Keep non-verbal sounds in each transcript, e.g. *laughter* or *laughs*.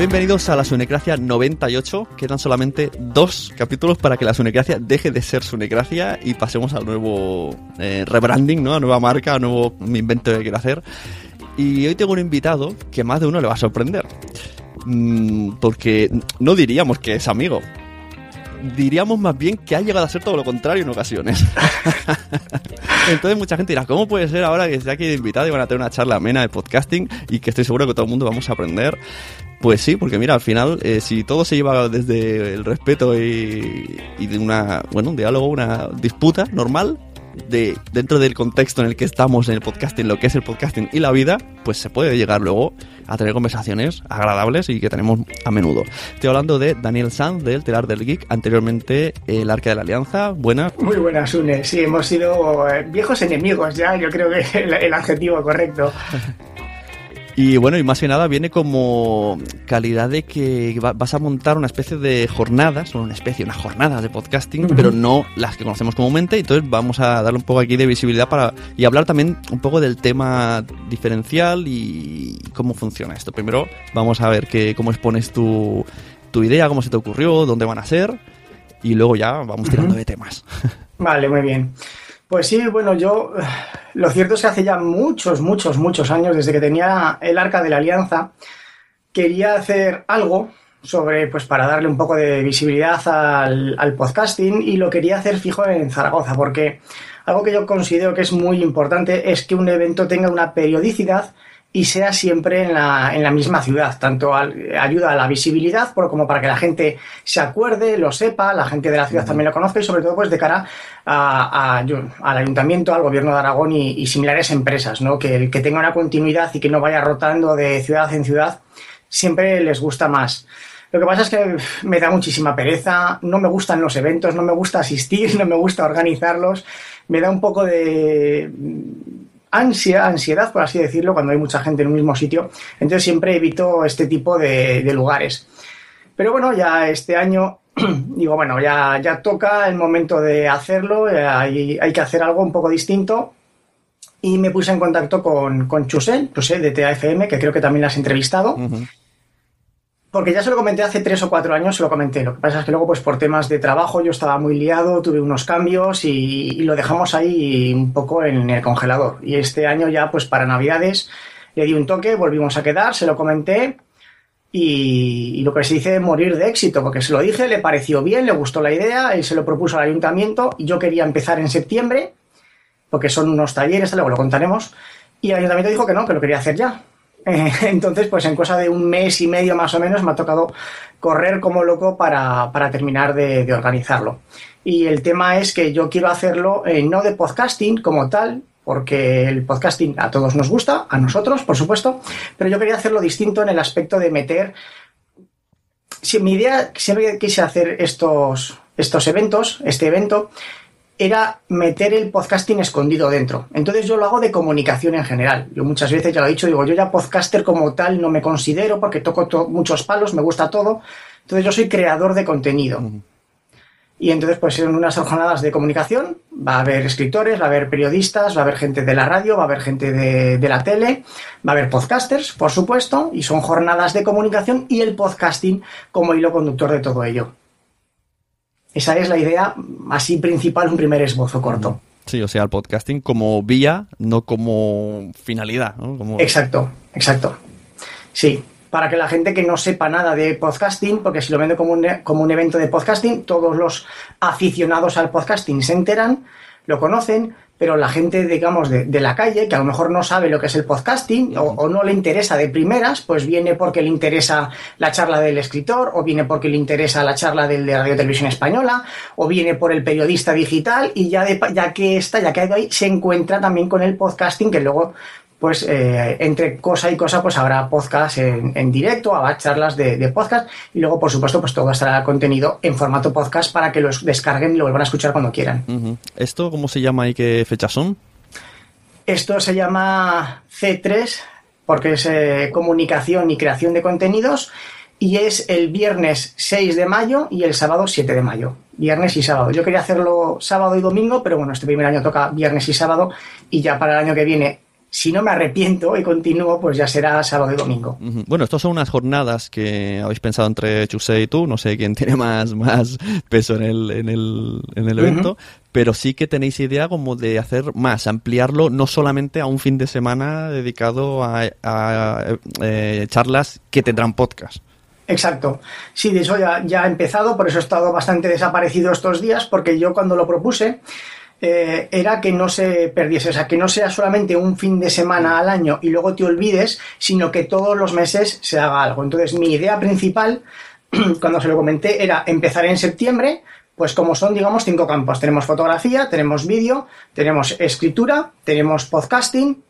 Bienvenidos a la Sunecracia 98. Quedan solamente dos capítulos para que la Sunecracia deje de ser Sunecracia y pasemos al nuevo eh, rebranding, ¿no? A nueva marca, a nuevo invento que quiero hacer. Y hoy tengo un invitado que más de uno le va a sorprender. Mm, porque no diríamos que es amigo. Diríamos más bien que ha llegado a ser todo lo contrario en ocasiones. *laughs* Entonces mucha gente dirá, ¿cómo puede ser ahora que esté aquí de invitado y van a tener una charla amena de podcasting y que estoy seguro que todo el mundo vamos a aprender? Pues sí, porque mira, al final, eh, si todo se lleva desde el respeto y de una, bueno, un diálogo, una disputa normal, de dentro del contexto en el que estamos en el podcasting, lo que es el podcasting y la vida, pues se puede llegar luego a tener conversaciones agradables y que tenemos a menudo. Estoy hablando de Daniel Sanz del Telar del Geek, anteriormente el Arca de la Alianza. Buenas. Muy buenas, Une. Sí, hemos sido eh, viejos enemigos ya, yo creo que *laughs* el, el adjetivo correcto. Y bueno, y más que nada viene como calidad de que va- vas a montar una especie de jornadas, una especie, una jornada de podcasting, pero no las que conocemos comúnmente. Entonces vamos a darle un poco aquí de visibilidad para y hablar también un poco del tema diferencial y cómo funciona esto. Primero vamos a ver que, cómo expones tu, tu idea, cómo se te ocurrió, dónde van a ser y luego ya vamos tirando de temas. *laughs* Vale, muy bien. Pues sí, bueno, yo *sighs* lo cierto es que hace ya muchos, muchos, muchos años, desde que tenía el Arca de la Alianza, quería hacer algo sobre, pues para darle un poco de visibilidad al, al podcasting y lo quería hacer fijo en Zaragoza, porque algo que yo considero que es muy importante es que un evento tenga una periodicidad y sea siempre en la, en la misma ciudad. Tanto ayuda a la visibilidad por- como para que la gente se acuerde, lo sepa, la gente de la ciudad también lo conozca y sobre todo pues de cara al ayuntamiento, al gobierno de Aragón y, y similares empresas, ¿no? Que, que tenga una continuidad y que no vaya rotando de ciudad en ciudad siempre les gusta más. Lo que pasa es que me da muchísima pereza, no me gustan los eventos, no me gusta asistir, *laughs* no me gusta organizarlos, me da un poco de ansia, ansiedad, por así decirlo, cuando hay mucha gente en un mismo sitio. Entonces siempre evito este tipo de, lugares. Pero bueno, ya este año *clears throat* digo, bueno, ya, ya toca el momento de hacerlo, hay, hay, que hacer algo un poco distinto. Y me puse en contacto con, con Chusel, Chusel de TAFM, que creo que también la has entrevistado. Porque ya se lo comenté hace tres o cuatro años, se lo comenté. Lo que pasa es que luego, pues por temas de trabajo, yo estaba muy liado, tuve unos cambios y, lo dejamos ahí un poco en el congelador. Y este año ya, pues para Navidades, le di un toque, volvimos a quedar, se lo comenté y, lo que se dice morir de éxito, porque se lo dije, le pareció bien, le gustó la idea, él se lo propuso al ayuntamiento y yo quería empezar en septiembre, porque son unos talleres, luego lo contaremos, y el ayuntamiento dijo que no, que lo quería hacer ya. Eh, *laughs* entonces, pues en cosa de un mes y medio más o menos me ha tocado correr como loco para, para terminar de, organizarlo. Y el tema es que yo quiero hacerlo eh, no de podcasting como tal, porque el podcasting a todos nos gusta, a nosotros, por supuesto, pero yo quería hacerlo distinto en el aspecto de meter... Si mi idea, siempre quise hacer estos, estos eventos, este evento, era meter el podcasting escondido dentro. Entonces yo lo hago de comunicación en general. Yo muchas veces ya lo he dicho, digo, yo ya podcaster como tal no me considero porque toco muchos palos, me gusta todo. Entonces yo soy creador de contenido. Uh -huh. Y entonces, pues en unas jornadas de comunicación va a haber escritores, va a haber periodistas, va a haber gente de la radio, va a haber gente de, de, la tele, va a haber podcasters, por supuesto, y son jornadas de comunicación y el podcasting como hilo conductor de todo ello. Esa es la idea así principal, un primer esbozo corto. Sí, o sea, el podcasting como vía, no como finalidad. ¿no? Como... Exacto, exacto. Sí, para que la gente que no sepa nada de podcasting, porque si lo vendo como un, como un evento de podcasting, todos los aficionados al podcasting se enteran, lo conocen, pero la gente, digamos, de, de, la calle, que a lo mejor no sabe lo que es el podcasting o, o, no le interesa de primeras, pues viene porque le interesa la charla del escritor, o viene porque le interesa la charla del de Radio Televisión Española, o viene por el periodista digital, y ya, de, ya que está, ya que ha ahí, se encuentra también con el podcasting, que luego pues eh, entre cosa y cosa pues habrá podcast en, en directo, habrá charlas de, de, podcast y luego por supuesto pues todo estará contenido en formato podcast para que los descarguen y lo vuelvan a escuchar cuando quieran. Uh -huh. ¿Esto cómo se llama y qué fechas son? Esto se llama C3 porque es eh, comunicación y creación de contenidos y es el viernes 6 de mayo y el sábado 7 de mayo. Viernes y sábado. Yo quería hacerlo sábado y domingo, pero bueno, este primer año toca viernes y sábado y ya para el año que viene si no me arrepiento y continúo, pues ya será sábado y domingo. Bueno, estas son unas jornadas que habéis pensado entre Chuse y tú, no sé quién *laughs* tiene más, más peso en el, en el, en el evento, uh -huh. pero sí que tenéis idea como de hacer más, ampliarlo no solamente a un fin de semana dedicado a, a, a eh, charlas que tendrán podcast. Exacto. Sí, de eso ya, ya ha empezado, por eso he estado bastante desaparecido estos días, porque yo cuando lo propuse, eh, era que no se perdiese, o sea, que no sea solamente un fin de semana al año y luego te olvides, sino que todos los meses se haga algo. Entonces, mi idea principal, *clears throat* cuando se lo comenté, era empezar en septiembre, pues como son, digamos, cinco campos. Tenemos fotografía, tenemos vídeo, tenemos escritura, tenemos podcasting,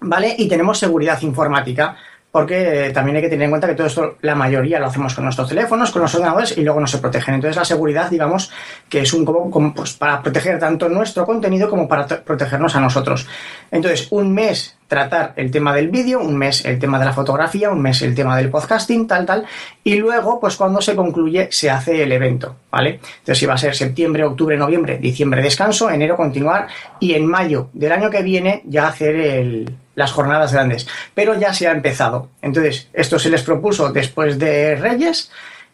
¿vale? Y tenemos seguridad informática porque también hay que tener en cuenta que todo esto, la mayoría lo hacemos con nuestros teléfonos, con los ordenadores y luego no se protegen. Entonces la seguridad, digamos, que es un pues, para proteger tanto nuestro contenido como para protegernos a nosotros. Entonces, un mes tratar el tema del vídeo, un mes el tema de la fotografía, un mes el tema del podcasting, tal, tal, y luego, pues cuando se concluye, se hace el evento, ¿vale? Entonces, si va a ser septiembre, octubre, noviembre, diciembre descanso, enero continuar, y en mayo del año que viene ya hacer el, las jornadas grandes. Pero ya se ha empezado. Entonces, esto se les propuso después de Reyes,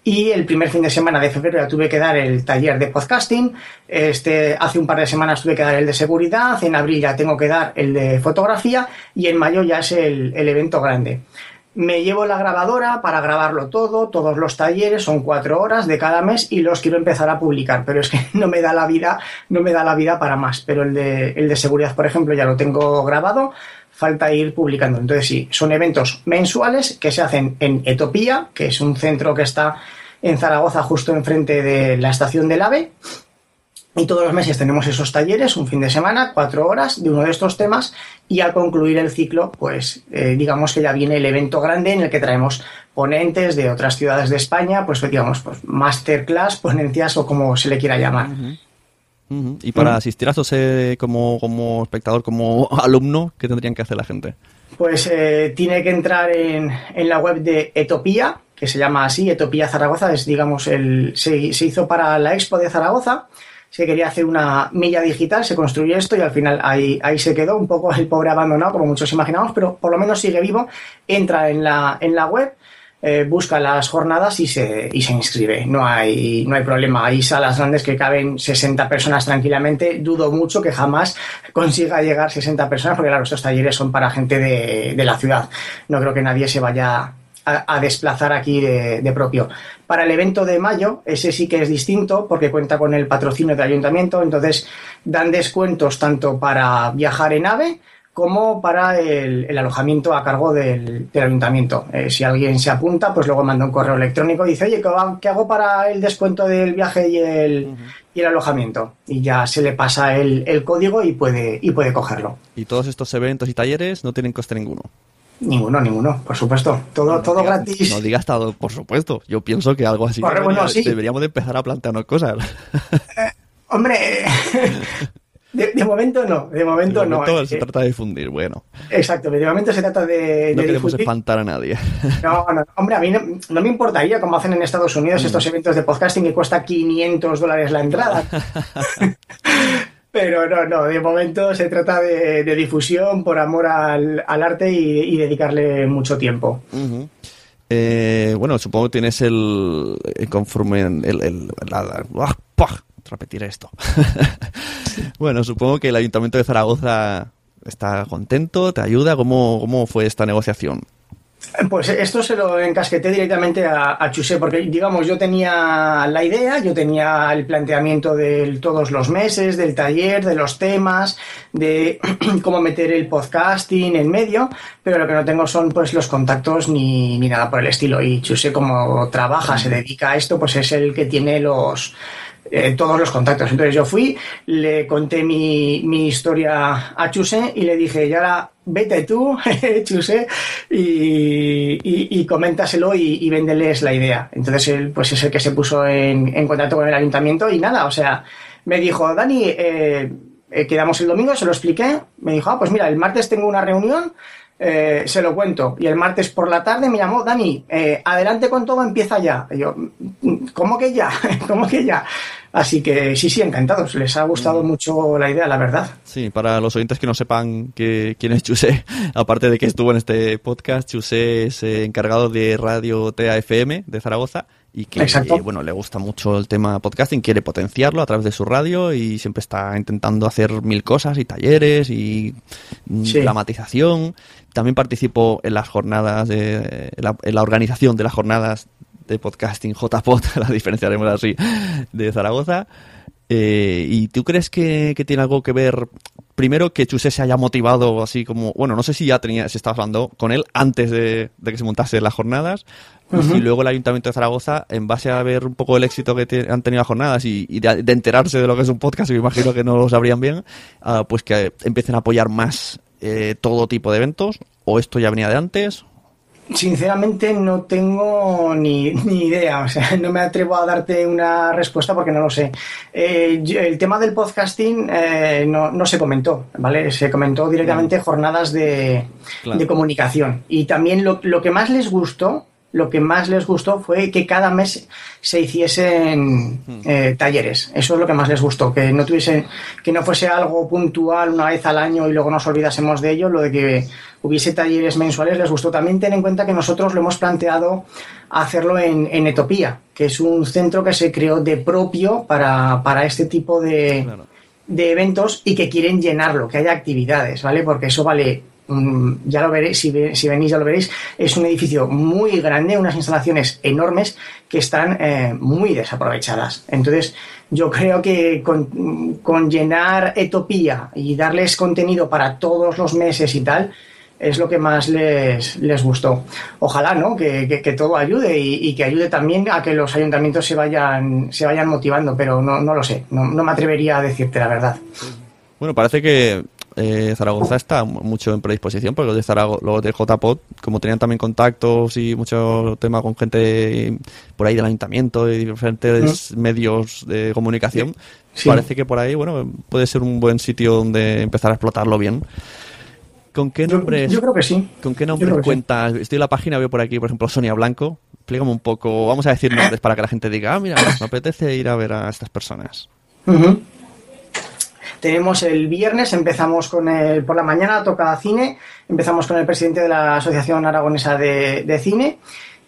y el primer fin de semana de febrero ya tuve que dar el taller de podcasting. Este, hace un par de semanas tuve que dar el de seguridad. En abril ya tengo que dar el de fotografía. Y en mayo ya es el, el evento grande. Me llevo la grabadora para grabarlo todo, todos los talleres, son cuatro horas de cada mes y los quiero empezar a publicar, pero es que *laughs* no me da la vida, no me da la vida para más. Pero el de, el de seguridad, por ejemplo, ya lo tengo grabado, falta ir publicando. Entonces sí, son eventos mensuales que se hacen en Etopía, que es un centro que está en Zaragoza justo enfrente de la estación del AVE. Y todos los meses tenemos esos talleres, un fin de semana, cuatro horas de uno de estos temas y al concluir el ciclo, pues eh, digamos que ya viene el evento grande en el que traemos ponentes de otras ciudades de España, pues digamos, pues masterclass, ponencias o como se le quiera llamar. Uh -huh. Y para uh -huh. asistir a esto como, como espectador, como *laughs* alumno, ¿qué tendrían que hacer la gente? pues eh, tiene que entrar en, en, la web de Etopía, que se llama así, Etopía Zaragoza, es digamos, el, se, se hizo para la Expo de Zaragoza se quería hacer una milla digital, se construyó esto y al final ahí, ahí se quedó un poco el pobre abandonado, como muchos imaginamos, pero por lo menos sigue vivo, entra en la, en la web, eh, busca las jornadas y se, y se inscribe. No hay, problema. Hay salas grandes que caben 60 personas tranquilamente. Dudo mucho que jamás consiga llegar 60 personas, porque claro, estos talleres son para gente de, de la ciudad. No creo que nadie se vaya a, desplazar aquí de, propio. Para el evento de mayo, ese sí que es distinto porque cuenta con el patrocinio del ayuntamiento, entonces dan descuentos tanto para viajar en AVE como para el, alojamiento a cargo del, ayuntamiento. Eh, si alguien se apunta, pues luego manda un correo electrónico y dice, oye, ¿qué hago para el descuento del viaje y el, y el alojamiento? Y ya se le pasa el, el, código y puede, y puede cogerlo. Y todos estos eventos y talleres no tienen coste ninguno. Ninguno, ninguno, por supuesto. Todo, todo gratis. No digas todo, por supuesto. Yo pienso que algo así deberíamos de empezar a plantearnos cosas. Eh, hombre, *laughs* de, momento no, de momento, de momento no. se trata de difundir, bueno. Exacto, de momento se trata de, no queremos espantar a nadie. No, no, hombre, a mí no, me importaría como hacen en Estados Unidos mm. estos eventos de podcasting que cuesta 500 dólares la entrada. *laughs* Pero no, no, de momento se trata de, difusión por amor al, arte y, dedicarle mucho tiempo. Eh, bueno, supongo que tienes el, conforme el, el la, repetir esto. *laughs* bueno, supongo que el Ayuntamiento de Zaragoza está contento, te ayuda. ¿Cómo, cómo fue esta negociación? Pues esto se lo encasqueté directamente a, a, Chusé, porque digamos, yo tenía la idea, yo tenía el planteamiento de todos los meses, del taller, de los temas, de *clears throat* cómo meter el podcasting en medio, pero lo que no tengo son pues los contactos ni, ni nada por el estilo. Y Chusé, como trabaja, se dedica a esto, pues es el que tiene los, eh, todos los contactos. Entonces yo fui, le conté mi, mi historia a Chuse y le dije, ya ahora vete tú, *laughs* Chuse, y, y, coméntaselo y, véndeles la idea. Entonces él pues es el que se puso en, en contacto con el ayuntamiento y nada, o sea, me dijo, Dani, eh, eh, quedamos el domingo, se lo expliqué, me dijo, ah, pues mira, el martes tengo una reunión, eh, se lo cuento. Y el martes por la tarde me llamó, Dani, eh, adelante con todo, empieza ya. Y yo, ¿cómo que ya? *laughs* ¿Cómo que ya? Así que sí, sí, encantados. Les ha gustado mm. mucho la idea, la verdad. Sí, para los oyentes que no sepan que, quién es Chusé, *laughs* aparte de que estuvo en este podcast, Chusé es eh, encargado de Radio TAFM de Zaragoza y que bueno le gusta mucho el tema podcasting, quiere potenciarlo a través de su radio y siempre está intentando hacer mil cosas y talleres y mm, dramatización. También participó en las jornadas de en la organización de las jornadas de podcasting JPod, *laughs* la diferenciaremos así, de Zaragoza. Eh, ¿Y tú crees que, que, tiene algo que ver, primero, que Chuse se haya motivado así como, bueno, no sé si ya tenía, se estaba hablando con él antes de, que se montase las jornadas, y luego el Ayuntamiento de Zaragoza, en base a ver un poco el éxito que han tenido las jornadas y, de, enterarse de lo que es un podcast, y me imagino que no lo sabrían bien, ah, pues que empiecen a apoyar más eh, todo tipo de eventos, o esto ya venía de antes, Sinceramente no tengo ni, idea, o sea, no me atrevo a darte una respuesta porque no lo sé. Eh, el tema del podcasting eh, no, se comentó, ¿vale? Se comentó directamente jornadas de, comunicación. Y también lo, lo, que más les gustó lo que más les gustó fue que cada mes se hiciesen hmm. eh, talleres. Eso es lo que más les gustó, que no tuviese, que no fuese algo puntual una vez al año y luego nos olvidásemos de ello, lo de que hubiese talleres mensuales les gustó. También ten en cuenta que nosotros lo hemos planteado hacerlo en, Etopía, que es un centro que se creó de propio para, este tipo de, de eventos y que quieren llenarlo, que haya actividades, ¿vale? Porque eso vale ya lo veréis, si, venís ya lo veréis, es un edificio muy grande, unas instalaciones enormes que están eh, muy desaprovechadas. Entonces, yo creo que con, llenar Etopía y darles contenido para todos los meses y tal, es lo que más les, les gustó. Ojalá, ¿no? Que, todo ayude y, que ayude también a que los ayuntamientos se vayan, se vayan motivando, pero no, no lo sé, no, no me atrevería a decirte la verdad. Bueno, parece que eh, Zaragoza está mucho en predisposición, porque los de, Zaragoza, los de JPOT, como tenían también contactos y mucho tema con gente por ahí del ayuntamiento y diferentes medios de comunicación, parece que por ahí bueno puede ser un buen sitio donde empezar a explotarlo bien. ¿Con qué nombres? Yo, creo que sí. ¿Con qué nombres sí. cuentas? Estoy en la página, veo por aquí, por ejemplo, Sonia Blanco. Explícame un poco, vamos a decir nombres para que la gente diga, ah, mira, me apetece ir a ver a estas personas. Tenemos el viernes, empezamos con el, por la mañana, toca cine, empezamos con el presidente de la Asociación Aragonesa de, Cine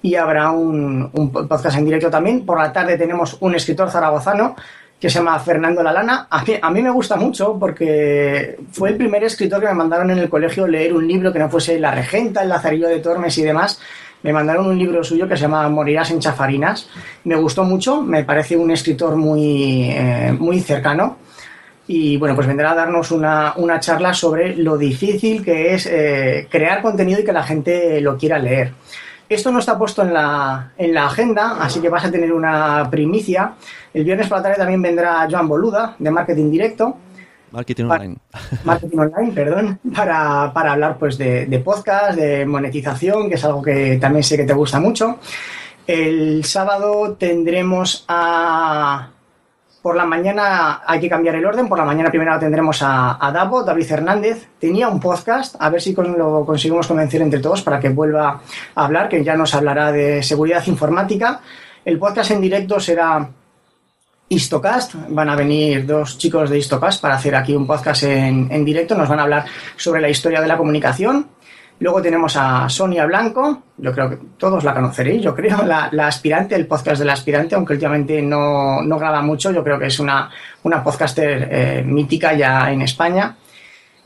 y habrá un, un podcast en directo también. Por la tarde tenemos un escritor zaragozano que se llama Fernando Lalana. A mí, a mí me gusta mucho porque fue el primer escritor que me mandaron en el colegio leer un libro que no fuese La Regenta, El Lazarillo de Tormes y demás. Me mandaron un libro suyo que se llama Morirás en Chafarinas. Me gustó mucho, me parece un escritor muy, eh, muy cercano. Y bueno, pues vendrá a darnos una, una charla sobre lo difícil que es eh, crear contenido y que la gente lo quiera leer. Esto no está puesto en la, en la agenda, así que vas a tener una primicia. El viernes por la tarde también vendrá Joan Boluda, de Marketing Directo, Marketing online. *laughs* Marketing Online, perdón, para, para hablar pues de, de podcast, de monetización, que es algo que también sé que te gusta mucho. El sábado tendremos a... Por la mañana hay que cambiar el orden. Por la mañana primero tendremos a, Davo, David Hernández. Tenía un podcast, a ver si lo conseguimos convencer entre todos para que vuelva a hablar, que ya nos hablará de seguridad informática. El podcast en directo será Istocast. Van a venir dos chicos de Istocast para hacer aquí un podcast en directo. Nos van a hablar sobre la historia de la comunicación. Luego tenemos a Sonia Blanco, yo creo que todos la conoceréis, yo creo, la, la aspirante, el podcast de la aspirante, aunque últimamente no, no graba mucho, yo creo que es una, una podcaster eh, mítica ya en España.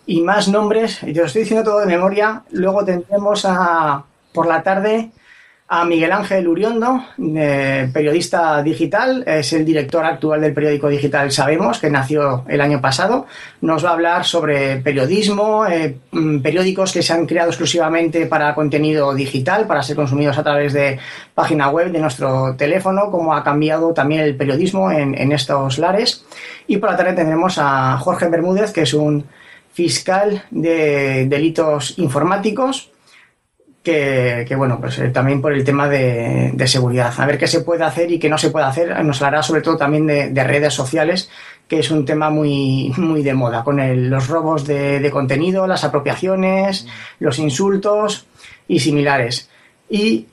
Y más nombres, y te lo estoy diciendo todo de memoria, luego tendremos a, por la tarde a Miguel Ángel Uriondo, eh, periodista digital, es el director actual del periódico digital Sabemos, que nació el año pasado. Nos va a hablar sobre periodismo, eh, mm, periódicos que se han creado exclusivamente para contenido digital, para ser consumidos a través de página web, de nuestro teléfono, cómo ha cambiado también el periodismo en, en estos lares. Y por la tarde tendremos a Jorge Bermúdez, que es un fiscal de delitos informáticos que, que, bueno, pues eh, también por el tema de, seguridad. A ver qué se puede hacer y qué no se puede hacer. Nos hablará sobre todo también de, de redes sociales, que es un tema muy, muy de moda, con el, los robos de, de, contenido, las apropiaciones, los insultos y similares. Y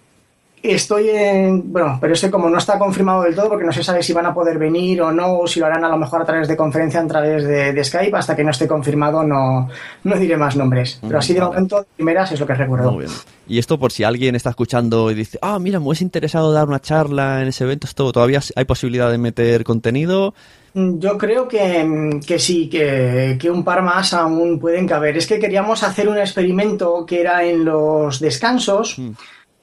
estoy en. Bueno, pero este como no está confirmado del todo, porque no se sabe si van a poder venir o no, o si lo harán a lo mejor a través de conferencia, a través de, de Skype, hasta que no esté confirmado no, no diré más nombres. Pero así de Vale. momento, primeras es lo que recuerdo. Muy bien. Y esto por si alguien está escuchando y dice, ah, mira, me hubiese interesado dar una charla en ese evento, esto todavía hay posibilidad de meter contenido. Mm, Yo creo que, que sí, que, que, un par más aún pueden caber. Es que queríamos hacer un experimento que era en los descansos. Mm.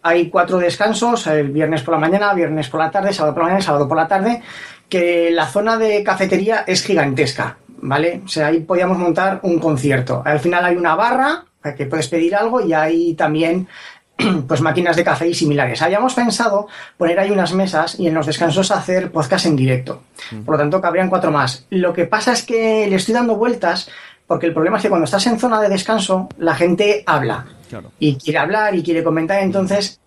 Hay cuatro descansos, el viernes por la mañana, viernes por la tarde, sábado por la mañana, sábado por la tarde, que la zona de cafetería es gigantesca, ¿vale? O sea, ahí podíamos montar un concierto. Al final hay una barra que puedes pedir algo y hay también *clears throat* pues máquinas de café y similares. Habíamos pensado poner ahí unas mesas y en los descansos hacer podcast en directo. Por lo tanto, cabrían cuatro más. Lo que pasa es que le estoy dando vueltas porque el problema es que cuando estás en zona de descanso, la gente habla. Claro. Y quiere hablar y quiere comentar. Entonces,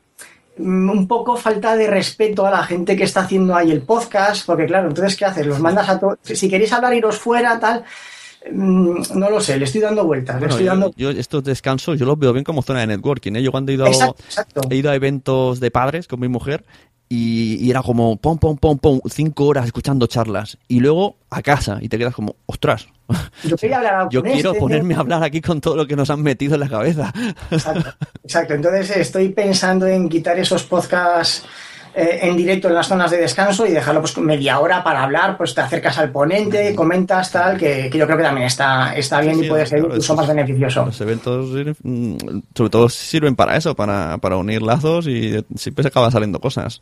mm, un poco falta de respeto a la gente que está haciendo ahí el podcast. Porque, claro, entonces, ¿qué haces? Los mandas a todos. Si queréis hablar, iros fuera, tal. Mm, No lo sé, le estoy dando vueltas. le Bueno, estoy dando... yo, yo estos descansos yo los veo bien como zona de networking. ¿eh? Yo cuando he ido, Exacto, exacto. he ido a eventos de padres con mi mujer y, y era como pom, pom, pom, pom, cinco horas escuchando charlas y luego a casa y te quedas como, ostras, Yo quería hablar yo con quiero este, ponerme a hablar aquí con todo lo que nos han metido en la cabeza. Exacto, exacto. Entonces estoy pensando en quitar esos podcasts eh, en directo en las zonas de descanso y dejarlo pues media hora para hablar, pues te acercas al ponente, comentas tal, que, que yo creo que también está, está bien Sí, y puede ser claro, incluso más beneficioso. Los eventos mm, sobre todo sirven para eso, para, para unir lazos y siempre se acaban saliendo cosas.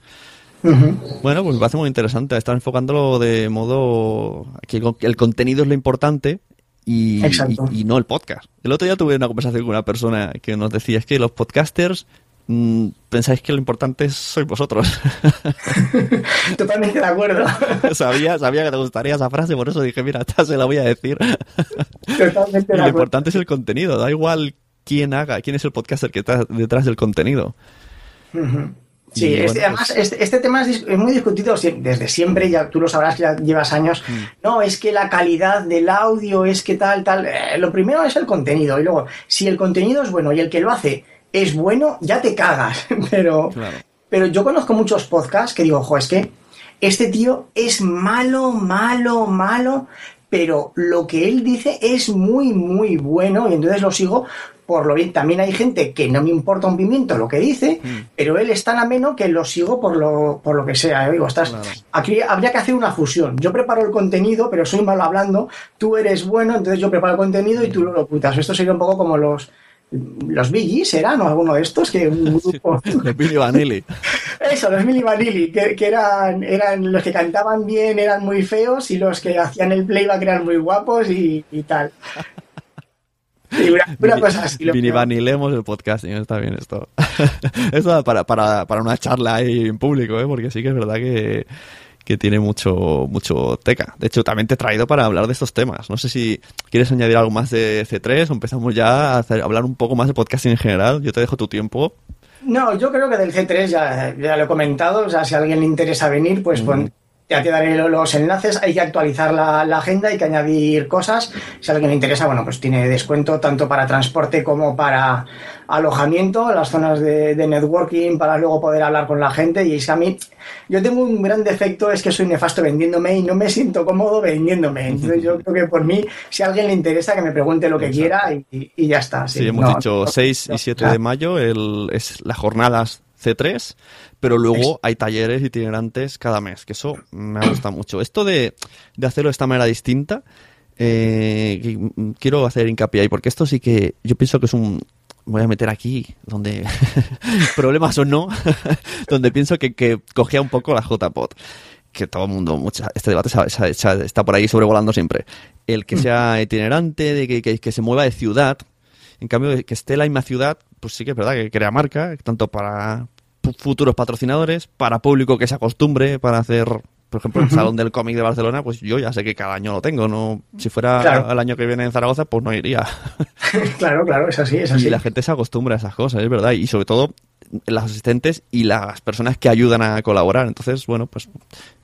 Bueno, pues me parece muy interesante. Estar enfocándolo de modo que el- contenido es lo importante y, y- y no el podcast. El otro día tuve una conversación con una persona que nos decía es que los podcasters pensáis que lo importante sois vosotros. *laughs* Totalmente de acuerdo. *laughs* sabía, sabía que te gustaría esa frase, por eso dije, mira, esta se la voy a decir. Totalmente *laughs* Y de lo acuerdo. importante es el contenido, da igual quién haga, quién es el podcaster que está detrás del contenido. Sí, Y, este- además pues, este, este tema es, muy discutido desde siempre, ya tú lo sabrás ya llevas años. Mm. No, es que la calidad del audio es que tal, tal. Eh, lo primero es el contenido y luego, si el contenido es bueno y el que lo hace es bueno, ya te cagas. *laughs* Pero, Claro. pero yo conozco muchos podcasts que digo, ojo, es que este tío es malo, malo, malo, pero lo que él dice es muy, muy bueno y entonces lo sigo por lo bien. También hay gente que no me importa un pimiento lo que dice, pero él es tan ameno que lo sigo por lo, por lo que sea. Yo digo, estás, Claro. aquí habría que hacer una fusión. Yo preparo el contenido, pero soy malo hablando, tú eres bueno, entonces yo preparo el contenido y tú lo locutas. Esto sería un poco como los... Los Gees eran o alguno de estos que un grupo de Billy Vanilli. *laughs* eso, los Milli Vanilli, que, que eran, eran los que cantaban bien, eran muy feos y los que hacían el playback eran muy guapos y, y tal. *laughs* Y una, una cosa así. creo. Vanilemos el podcasting, está bien esto. *laughs* esto para, para, para una charla ahí en público, ¿eh? porque sí que es verdad que, que tiene mucho, mucho teca. De hecho, también te he traído para hablar de estos temas. No sé si quieres añadir algo más de C3 o empezamos ya a hacer- hablar un poco más de podcasting en general. Yo te dejo tu tiempo. No, yo creo que del C3 ya, ya lo he comentado. O sea, si a alguien le interesa venir, pues pon- ya te daré lo- los enlaces. Hay que actualizar la, la agenda, hay que añadir cosas. Si a alguien le interesa, bueno, pues tiene descuento tanto para transporte como para alojamiento, las zonas de, de networking, para luego poder hablar con la gente. Y es que a mí, yo tengo un gran defecto, es que soy nefasto vendiéndome y no me siento cómodo vendiéndome. Entonces yo creo que por mí, si a alguien le interesa, que me pregunte lo que quiera y, y ya está. Sí, hemos no, dicho no, 6 no, y 7 claro. de mayo el, es las jornadas C3, pero luego hay talleres itinerantes cada mes, que eso me gusta mucho. Esto de, de hacerlo de esta manera distinta, eh, mm, quiero hacer hincapié ahí, porque esto sí que yo pienso que es un... Voy a meter aquí, donde *laughs* problemas o no, *laughs* donde pienso que, que cogía un poco la JPOT que todo el mundo, mucha, este debate se- se- se- está por ahí sobrevolando siempre. El que sea itinerante, de que, que- que se mueva de ciudad, en cambio, que esté la misma ciudad, pues sí que es verdad que crea marca, tanto para futuros patrocinadores, para público que se acostumbre, para hacer, por ejemplo, el Salón del Cómic de Barcelona, pues yo ya sé que cada año lo tengo, no si fuera Claro. el año que viene en Zaragoza, pues no iría. *laughs* claro, claro, es así, es así. Y la gente se acostumbra a esas cosas, es verdad. Y sobre todo los asistentes y las personas que ayudan a colaborar. Entonces, bueno, pues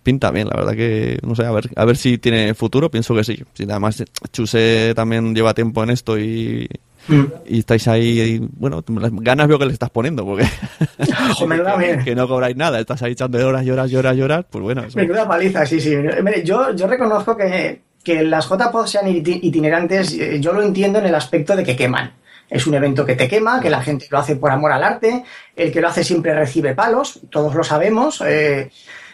pinta bien, la verdad que, no sé, a ver, a ver si tiene futuro, pienso que sí. Si además Chuse también lleva tiempo en esto y, Mm. y estáis ahí, y, bueno, las ganas veo que le estás poniendo, porque *laughs* que, *laughs* que no cobráis nada, estás ahí echando horas y horas y horas y horas, pues bueno, eso- menuda paliza, sí, sí. Yo, yo reconozco que, que las JPOD sean iti- itinerantes, eh, yo lo entiendo en el aspecto de que queman. Es un evento que te quema, que la gente lo hace por amor al arte, el que lo hace siempre recibe palos, todos lo sabemos. eh,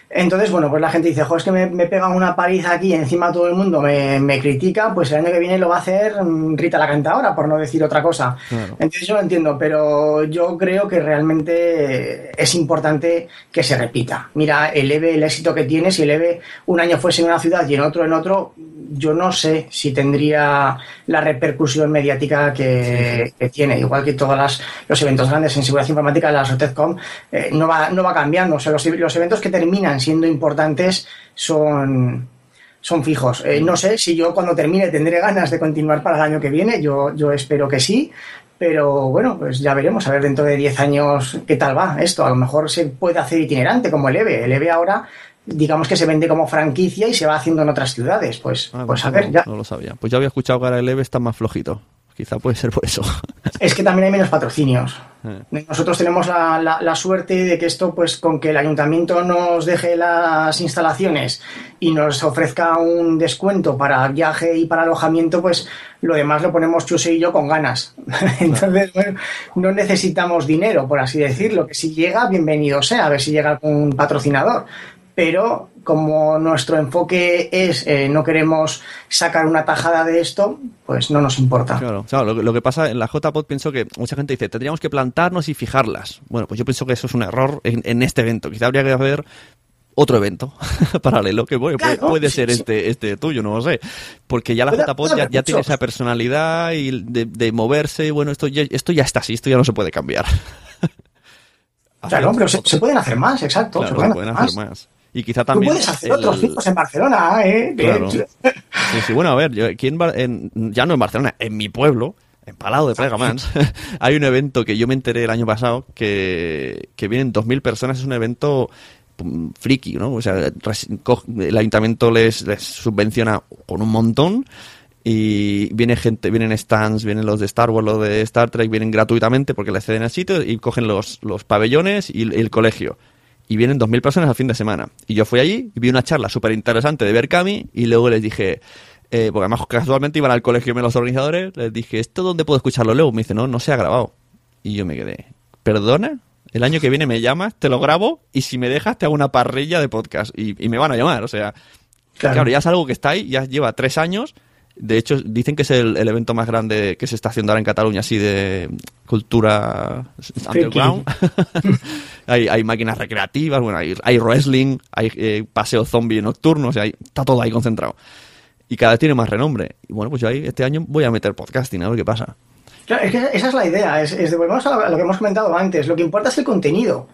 entonces, bueno, pues la gente dice, jo, es que me, me pegan una paliza aquí y encima todo el mundo me, me critica, pues el año que viene lo va a hacer mm, Rita la Cantadora, por no decir otra cosa. Claro. Entonces yo lo entiendo, pero yo creo que realmente es importante que se repita. Mira, el EVE, el éxito que tiene, si el EVE un año fuese en una ciudad y en otro en otro, yo no sé si tendría la repercusión mediática que, que tiene. Igual que todos las- los eventos grandes en seguridad informática, la SOTECCOM, eh, no, va, no va cambiando. O sea, los, los eventos que terminan siendo importantes son son fijos. Eh, no sé si yo cuando termine tendré ganas de continuar para el año que viene, yo, yo espero que sí, pero bueno, pues ya veremos, a ver dentro de 10 años qué tal va esto. A lo mejor se puede hacer itinerante como el EVE. El EVE ahora, digamos que se vende como franquicia y se va haciendo en otras ciudades. Pues, Ah, pues a no, ver, ya. no lo sabía. Pues yo había escuchado que ahora el EVE está más flojito. Quizá puede ser por eso. *laughs* Es que también hay menos patrocinios. Eh. Nosotros tenemos la, la- la suerte de que esto, pues con que el ayuntamiento nos deje las instalaciones y nos ofrezca un descuento para viaje y para alojamiento, pues lo demás lo ponemos Chuse y yo con ganas. *laughs* Entonces, bueno, no necesitamos dinero, por así decirlo. Que si llega, bienvenido sea, a ver si llega un patrocinador. Pero como nuestro enfoque es eh, no queremos sacar una tajada de esto, pues no nos importa. Claro, claro, lo, lo que pasa en la JPod pienso que mucha gente dice, tendríamos que plantarnos y fijarlas. Bueno, pues yo pienso que eso es un error en, en este evento. Quizá habría que haber otro evento *laughs* paralelo que bueno, puede, Claro, puede sí, ser sí. este este tuyo, no lo sé. Porque ya la JPod ya, ya tiene esa personalidad y de, de moverse y bueno, esto ya, esto ya está así, esto ya no se puede cambiar. *laughs* Claro, pero se, se pueden hacer más, exacto. Claro, se pueden, pueden hacer hacer más. más. Y quizá Tú también... puedes hacer el- otros ciclos en Barcelona, ¿eh? Claro. Sí, sí, bueno, a ver, yo aquí en, en- ya no en Barcelona, en mi pueblo, empalado de Plegamans, *laughs* hay un evento que yo me enteré el año pasado que, que vienen 2.000 personas, es un evento friki, ¿no? O sea, el ayuntamiento les, les subvenciona con un montón y viene gente, vienen stands, vienen los de Star Wars, los de Star Trek, vienen gratuitamente porque les ceden el sitio y cogen los, los pabellones y el, colegio. Y vienen 2.000 personas al fin de semana. Y yo fui allí y vi una charla súper interesante de Berkami y luego les dije, eh, porque además casualmente iban al colegio los organizadores, les dije, ¿esto dónde puedo escucharlo luego? Me dice, no, no se ha grabado. Y yo me quedé, ¿perdona? El año que viene me llamas, te lo grabo y si me dejas te hago una parrilla de podcast y, y me van a llamar. O sea, claro. ya es algo que está ahí, ya lleva tres años. De hecho, dicen que es el, evento más grande que se está haciendo ahora en Cataluña, así de cultura underground. *laughs* hay, hay, máquinas recreativas, bueno, hay, hay wrestling, hay eh, paseo zombie nocturno, o sea, está todo ahí concentrado y cada vez tiene más renombre. Y bueno, pues yo ahí este año voy a meter podcasting, a ver qué pasa. Claro, es que esa es la idea, es, es de, volvemos a lo que hemos comentado antes, lo que importa es el contenido.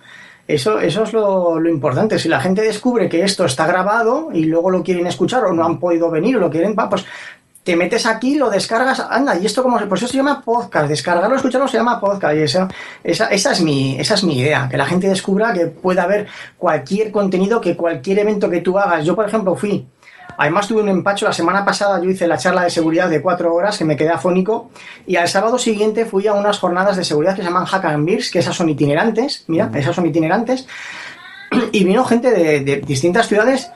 Eso, eso es lo, lo, importante. Si la gente descubre que esto está grabado y luego lo quieren escuchar o no han podido venir o lo quieren, pues te metes aquí, lo descargas, anda, y esto como, pues eso se llama podcast, descargarlo, escucharlo se llama podcast, y esa, esa, esa, es mi, esa es mi idea, que la gente descubra que puede haber cualquier contenido, que cualquier evento que tú hagas. Yo, por ejemplo, fui Además tuve un empacho, la semana pasada yo hice la charla de seguridad de cuatro horas que me quedé afónico y al sábado siguiente fui a unas jornadas de seguridad que se llaman Hack and Beers, que esas son itinerantes, mira, esas son itinerantes, *clears throat* y vino gente de, distintas ciudades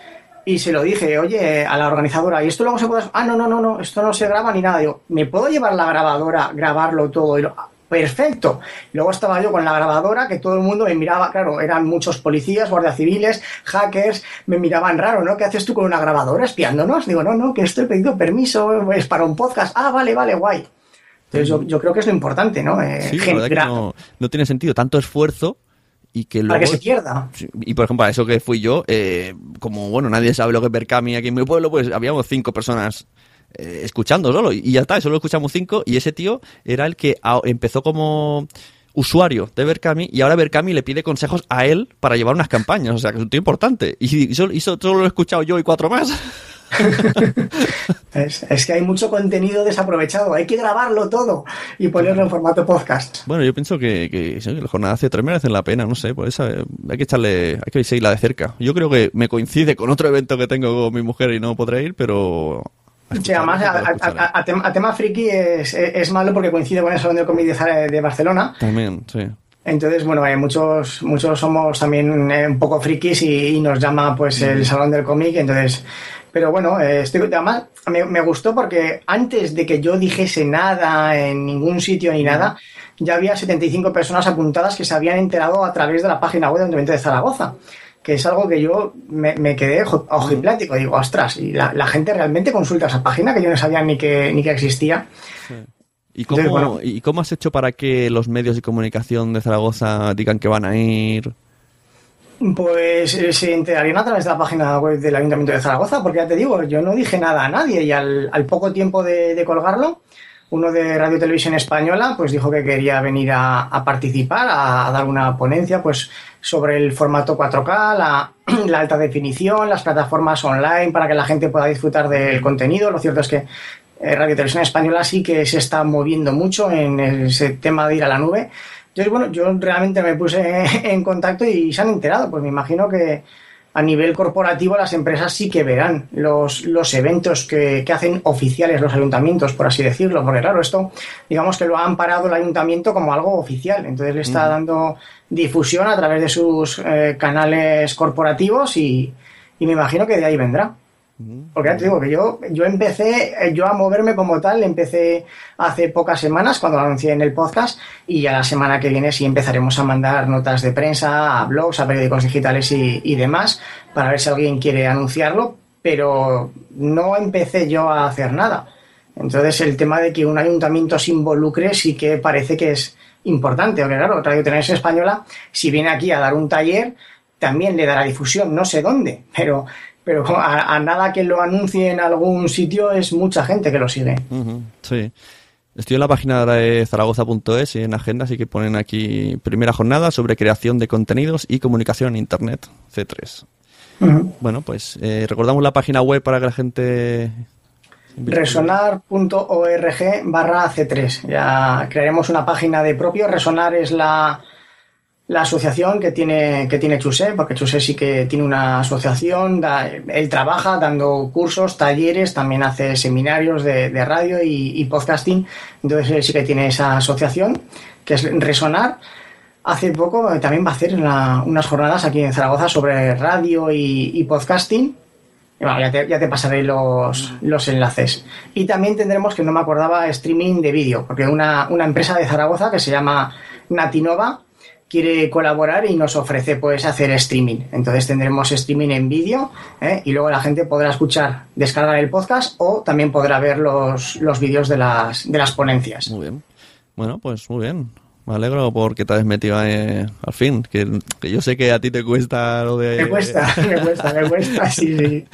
y se lo dije, oye, a la organizadora, ¿y esto luego se puede...? Ah, no, no, no, no, esto no se graba ni nada. Digo, ¿me puedo llevar la grabadora, grabarlo todo? Y lo, perfecto. Luego estaba yo con la grabadora, que todo el mundo me miraba, claro, eran muchos policías, guardias civiles, hackers, me miraban raro, ¿no? ¿Qué haces tú con una grabadora espiándonos? Digo, no, no, que estoy pedido permiso, es para un podcast. Ah, vale, vale, guay. Entonces yo, creo que es lo importante, ¿no? Eh, sí, no, tiene sentido tanto esfuerzo y que luego... Para que se pierda. Y por ejemplo, a eso que fui yo, eh, como bueno, nadie sabe lo que es Berkami aquí en mi pueblo, pues habíamos cinco personas eh, escuchando solo. Y ya está, solo escuchamos cinco. Y ese tío era el que empezó como usuario de Berkami y ahora Berkami le pide consejos a él para llevar unas campañas. O sea, que es un tío importante. Y, solo, lo he escuchado yo y cuatro más. *laughs* *laughs* es, que hay mucho contenido desaprovechado. Hay que grabarlo todo y ponerlo en formato podcast. Bueno, yo pienso que, que, la jornada hace tres merecen la pena. No sé, pues hay que echarle, hay que seguirla de cerca. Yo creo que me coincide con otro evento que tengo con mi mujer y no podré ir, pero Sí, además, a, tema, friki es, malo porque coincide con el Salón del Cómic de, Barcelona. También, sí. Entonces, bueno, eh, muchos, muchos somos también eh, un poco frikis y, nos llama pues el Salón del Cómic, entonces... Pero bueno, eh, estoy, además me, me, gustó porque antes de que yo dijese nada en ningún sitio ni nada, ya había 75 personas apuntadas que se habían enterado a través de la página web del Ayuntamiento de Zaragoza que es algo que yo me, quedé ojiplático. Digo, ostras, y la, gente realmente consulta esa página que yo no sabía ni que, ni que existía. ¿Y cómo, ¿Y cómo has hecho para que los medios de comunicación de Zaragoza digan que van a ir? Pues eh, se enterarían a través de la página web del Ayuntamiento de Zaragoza, porque ya te digo, yo no dije nada a nadie y al, poco tiempo de, colgarlo, uno de Radio Televisión Española pues dijo que quería venir a, participar, a, dar una ponencia, pues sobre el formato 4K, *clears throat* la, alta definición, las plataformas online para que la gente pueda disfrutar del contenido. Lo cierto es que eh, Radio Televisión Española sí que se está moviendo mucho en ese tema de ir a la nube. Entonces, bueno, yo realmente me puse *laughs* en contacto y se han enterado. Pues me imagino que a nivel corporativo las empresas sí que verán los, los eventos que, que, hacen oficiales los ayuntamientos, por así decirlo, porque claro, esto digamos que lo ha amparado el ayuntamiento como algo oficial, entonces le está dando difusión a través de sus eh, canales corporativos y, y me imagino que de ahí vendrá. Porque ya te digo que yo, yo empecé, eh, yo a moverme como tal, empecé hace pocas semanas cuando lo anuncié en el podcast y ya la semana que viene sí empezaremos a mandar notas de prensa, a blogs, a periódicos digitales y, y demás para ver si alguien quiere anunciarlo, pero no empecé yo a hacer nada. Entonces el tema de que un ayuntamiento se involucre sí que parece que es importante, porque claro, Radio Televisión Española, si viene aquí a dar un taller, también le dará difusión, no sé dónde, pero pero a, nada que lo anuncie en algún sitio es mucha gente que lo sigue. sí. Estoy en la página de zaragoza.es y en agenda, así que ponen aquí primera jornada sobre creación de contenidos y comunicación en Internet, C3. Bueno, pues eh, recordamos la página web para que la gente resonar.org barra C3. Ya crearemos una página de propio. Resonar es la, la asociación que tiene, que tiene Chusé, porque Chusé sí que tiene una asociación, él trabaja dando cursos, talleres, también hace seminarios de, radio y, podcasting, entonces él sí que tiene esa asociación, que es Resonar. Hace poco también va a hacer unas jornadas aquí en Zaragoza sobre radio y, podcasting. ya, te, pasaré los, los, enlaces. Y también tendremos, que no me acordaba, streaming de vídeo, porque una, una empresa de Zaragoza que se llama Natinova, quiere colaborar y nos ofrece pues hacer streaming. Entonces tendremos streaming en vídeo ¿eh? y luego la gente podrá escuchar, descargar el podcast o también podrá ver los, los vídeos de las, de las ponencias. Muy bien. Bueno, pues muy bien. Me alegro porque te has metido eh, al fin. Que, yo sé que a ti te cuesta lo de. Me cuesta, me cuesta, me cuesta, sí, sí.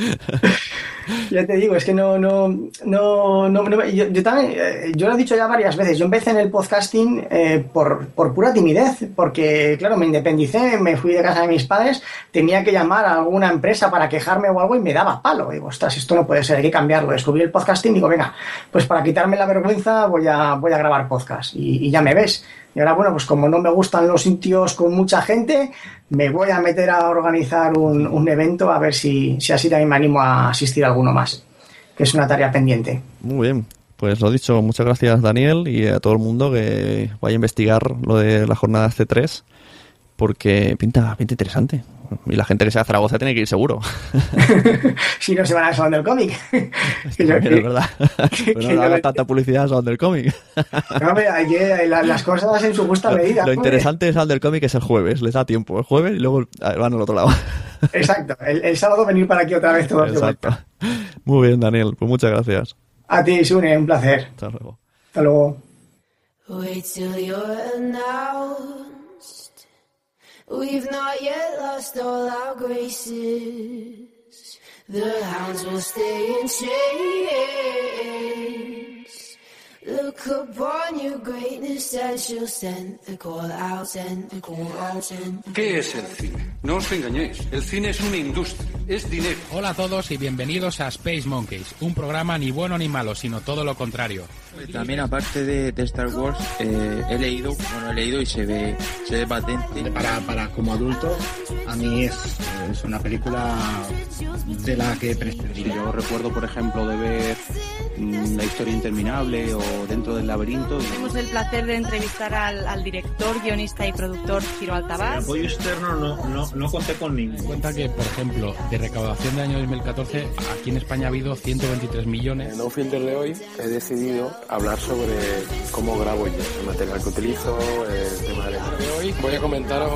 ya te digo, es que no, no, no, no, yo, también, eh, yo lo he dicho ya varias veces, yo empecé en el podcasting eh, por, por pura timidez, porque claro, me independicé, me fui de casa de mis padres, tenía que llamar a alguna empresa para quejarme o algo y me daba palo. Digo, ostras, esto no puede ser, hay que cambiarlo. Descubrí el podcasting y digo, venga, pues para quitarme la vergüenza voy a, voy a grabar podcast. Y ya me ves. Y ahora, bueno, pues como no me gustan los sitios con mucha gente, me voy a meter a organizar un, un evento a ver si, si así también me animo a asistir a alguno más, que es una tarea pendiente. Muy bien. Pues lo dicho, muchas gracias Daniel y a todo el mundo que vaya a investigar lo de la jornada C3 porque pinta, pinta interesante. Y la gente que sea de Zaragoza tiene que ir seguro. *laughs* si no se van al Salón del Cómic. *laughs* es verdad. Pero no haga tanta publicidad al Salón del Cómic. no, hay las cosas en su justa medida. Lo, interesante del Salón del Cómic es el jueves. Les da tiempo. El jueves y luego van al otro lado. *laughs* Exacto. El, sábado venir para aquí otra vez todo Exacto. Muy bien, Daniel. Pues muchas gracias. A ti, Sune. Un placer. Hasta luego. Hasta luego. We've not yet lost all our graces. The hounds will stay in chains. Look upon your greatness and she'll send the call out, send the call out, send ¿Qué es el cine? No os engañéis, el cine es una industria, es dinero. Hola a todos y bienvenidos a Space Monkeys, un programa ni bueno ni malo, sino todo lo contrario. También aparte de, Star Wars, eh, he leído, bueno, he leído y se ve, se ve patente. Para, para como adulto, a mí es, es una película de la que preferiría. Yo recuerdo, por ejemplo, de ver La historia interminable o dentro del laberinto. Tenemos el placer de entrevistar al, director, guionista y productor Ciro Altabás. El apoyo externo no, no, no conté con ningún. Cuenta que, por ejemplo, de recaudación del año 2014, aquí en España ha habido 123 millones. En No Filter de hoy he decidido hablar sobre cómo grabo yo, el material que utilizo, el tema de... Hoy voy a comentaros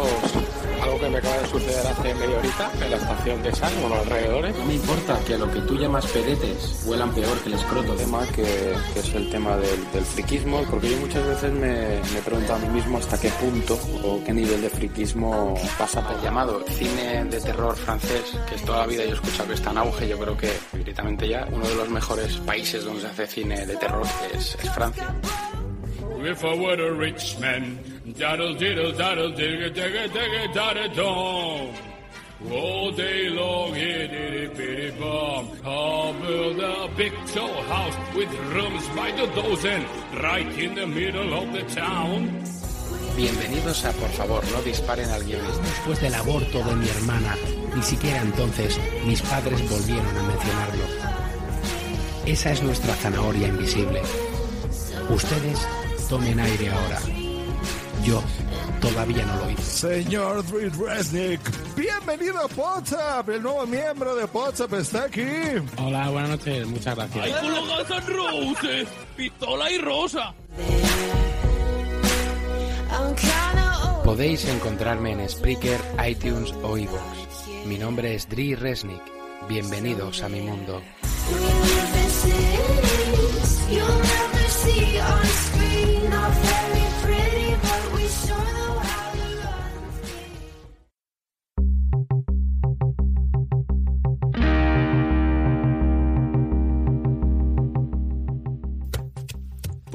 algo que me acaba de suceder hace media horita en la estación de San, o los alrededores. No me importa que a lo que tú llamas pedetes huelan peor que el escroto. El tema que, que es el tema del, del, friquismo, porque yo muchas veces me, me pregunto a mí mismo hasta qué punto o qué nivel de friquismo pasa por... Llamado cine de terror francés, que es toda la vida yo he escuchado que está en auge, yo creo que directamente ya uno de los mejores países donde se hace cine de terror es, es Francia. If I were a rich man, daddle diddle daddle digga digga digga daddle dong. All day long, hitty bitty bomb. I'll build a big tall house with rooms by the dozen, right in the middle of the town. Bienvenidos a Por favor, no disparen al guionista. Después del aborto de mi hermana, ni siquiera entonces mis padres volvieron a mencionarlo. Esa es nuestra zanahoria invisible. Ustedes tomen aire ahora. Yo todavía no lo hice. Señor Drew Resnick, bienvenido a WhatsApp. El nuevo miembro de WhatsApp está aquí. Hola, buenas noches. Muchas gracias. ¡Ay, con Roses! ¡Pistola y rosa! Podéis encontrarme en Spreaker, iTunes o iVoox. Mi nombre es Dri Resnick. Bienvenidos a mi mundo.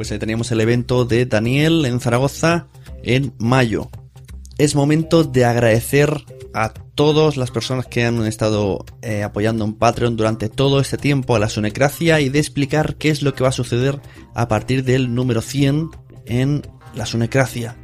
Pues ahí teníamos el evento de Daniel en Zaragoza en mayo. Es momento de agradecer a todas las personas que han estado eh, apoyando en Patreon durante todo este tiempo a la Sunecracia y de explicar qué es lo que va a suceder a partir del número 100 en la Sunecracia.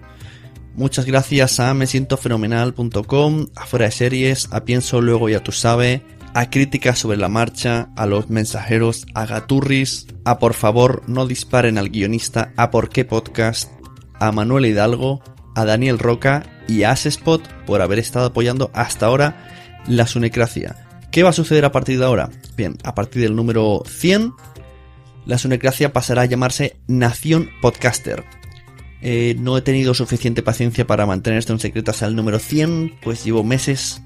Muchas gracias a mesientofenomenal.com, a Fuera de Series, a Pienso Luego Ya Tú Sabe, a Críticas sobre la Marcha, a Los Mensajeros, a Gaturris, a Por favor no disparen al guionista, a Por qué Podcast, a Manuel Hidalgo, a Daniel Roca y a Asespot por haber estado apoyando hasta ahora la Sunecracia. ¿Qué va a suceder a partir de ahora? Bien, a partir del número 100, la Sunecracia pasará a llamarse Nación Podcaster. Eh, no he tenido suficiente paciencia para mantener esto en secreto hasta el número 100, pues llevo meses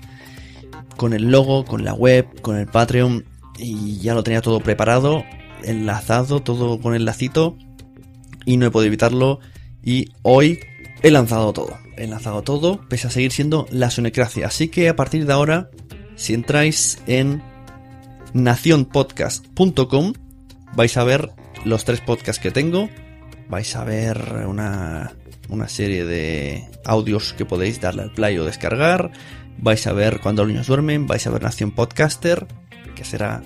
con el logo, con la web, con el Patreon y ya lo tenía todo preparado, enlazado, todo con el lacito y no he podido evitarlo y hoy he lanzado todo. He lanzado todo, pese a seguir siendo la Sunecracia. Así que a partir de ahora, si entráis en nacionpodcast.com, vais a ver los tres podcasts que tengo. Vais a ver una, una serie de audios que podéis darle al play o descargar. Vais a ver cuando los niños duermen. Vais a ver Nación Podcaster, que será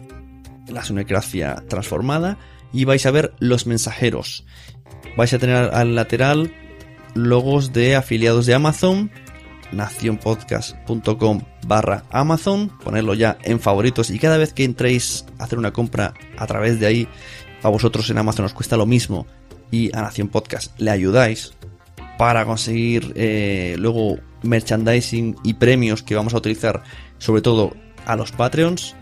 la Sunecracia transformada. Y vais a ver Los Mensajeros. Vais a tener al lateral logos de afiliados de Amazon, nacionpodcast.com barra Amazon, ponerlo ya en favoritos y cada vez que entréis a hacer una compra a través de ahí, a vosotros en Amazon os cuesta lo mismo y a Nación Podcast le ayudáis para conseguir eh, luego merchandising y premios que vamos a utilizar sobre todo a los Patreons.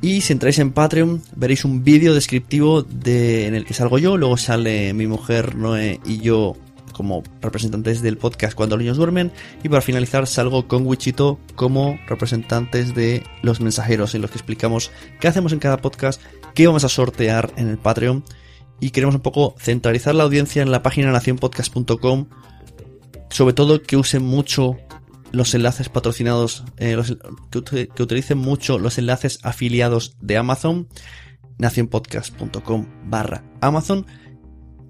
Y si entráis en Patreon veréis un vídeo descriptivo de, en el que salgo yo, luego sale mi mujer Noé y yo como representantes del podcast Cuando los niños duermen. Y para finalizar salgo con Wichito como representantes de los mensajeros en los que explicamos qué hacemos en cada podcast, qué vamos a sortear en el Patreon. Y queremos un poco centralizar la audiencia en la página nacionpodcast.com sobre todo que usen mucho los enlaces patrocinados, eh, que, que, utilicen mucho los enlaces afiliados de Amazon, nacionpodcast.com barra Amazon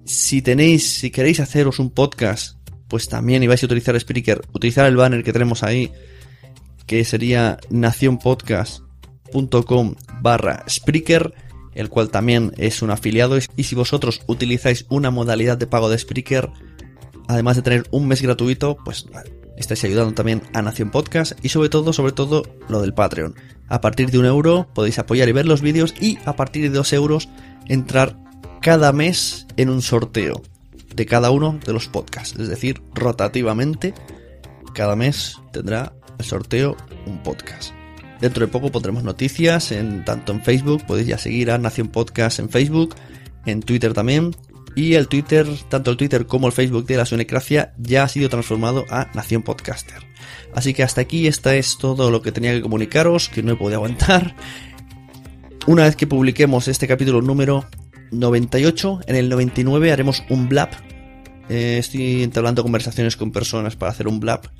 si tenéis, si queréis haceros un podcast, pues también y vais a utilizar Spreaker, utilizar el banner que tenemos ahí, que sería nacionpodcast.com barra Spreaker, el cual también es un afiliado. Y si vosotros utilizáis una modalidad de pago de Spreaker, además de tener un mes gratuito, pues estáis ayudando también a Nación Podcast y sobre todo, sobre todo, lo del Patreon. A partir de un euro podéis apoyar y ver los vídeos y a partir de dos euros entrar cada mes en un sorteo de cada uno de los podcasts. Es decir, rotativamente, cada mes tendrá el sorteo un podcast. Dentro de poco pondremos noticias en tanto en Facebook, podéis ya seguir a Nación Podcast en Facebook, en Twitter también, y el Twitter, tanto el Twitter como el Facebook de la Sunecracia ya ha sido transformado a Nación Podcaster. Así que hasta aquí esta es todo lo que tenía que comunicaros, que no he podido aguantar. Una vez que publiquemos este capítulo número 98, en el 99 haremos un blab. Eh, estoy entablando conversaciones con personas para hacer un blab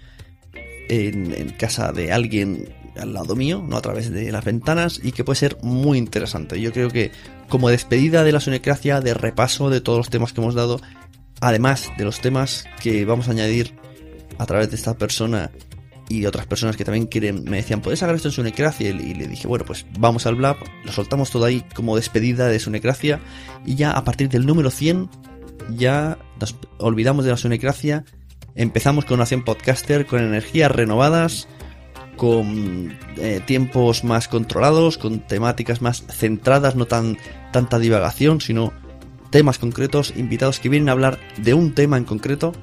en, casa de alguien al lado mío, no a través de las ventanas, y que puede ser muy interesante. Yo creo que como despedida de la Sunecracia, de repaso de todos los temas que hemos dado, además de los temas que vamos a añadir a través de esta persona y otras personas que también quieren, me decían, ¿puedes sacar esto en Sunecracia? Y le dije, bueno, pues vamos al Blab, lo soltamos todo ahí como despedida de Sunecracia y ya a partir del número 100 ya nos olvidamos de la Sunecracia, empezamos con Nación Podcaster, con energías renovadas, con eh, tiempos más controlados, con temáticas más centradas, no tan tanta divagación, sino temas concretos, invitados que vienen a hablar de un tema en concreto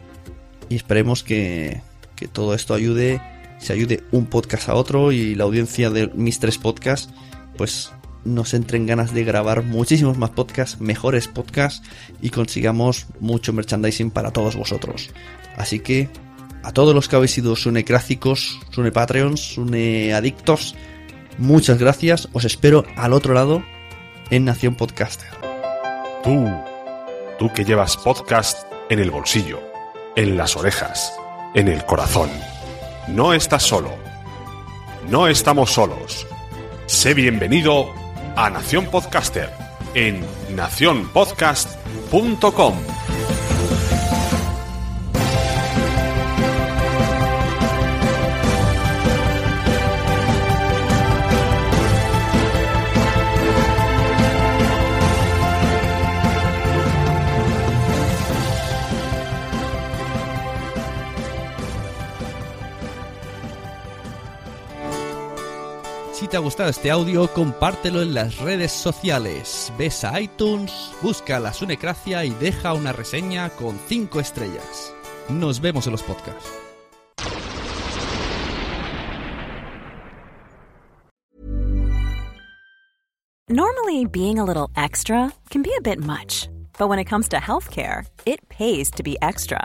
y esperemos que, que todo esto ayude se ayude un podcast a otro y la audiencia de mis tres podcasts, pues nos entren ganas de grabar muchísimos más podcasts, mejores podcasts y consigamos mucho merchandising para todos vosotros. Así que a todos los que habéis sido sunecrácicos, sune patreons, sune adictos, muchas gracias. Os espero al otro lado en Nación Podcaster. Tú, tú que llevas podcast en el bolsillo, en las orejas, en el corazón no estás solo. No estamos solos. Sé bienvenido a Nación Podcaster en nacionpodcast.com. te ha gustado este audio, compártelo en las redes sociales. Ves a iTunes, busca la Sunecracia y deja una reseña con 5 estrellas. Nos vemos en los podcasts. Normally, being a little extra can be a bit much, but when it comes to healthcare, it pays to be extra.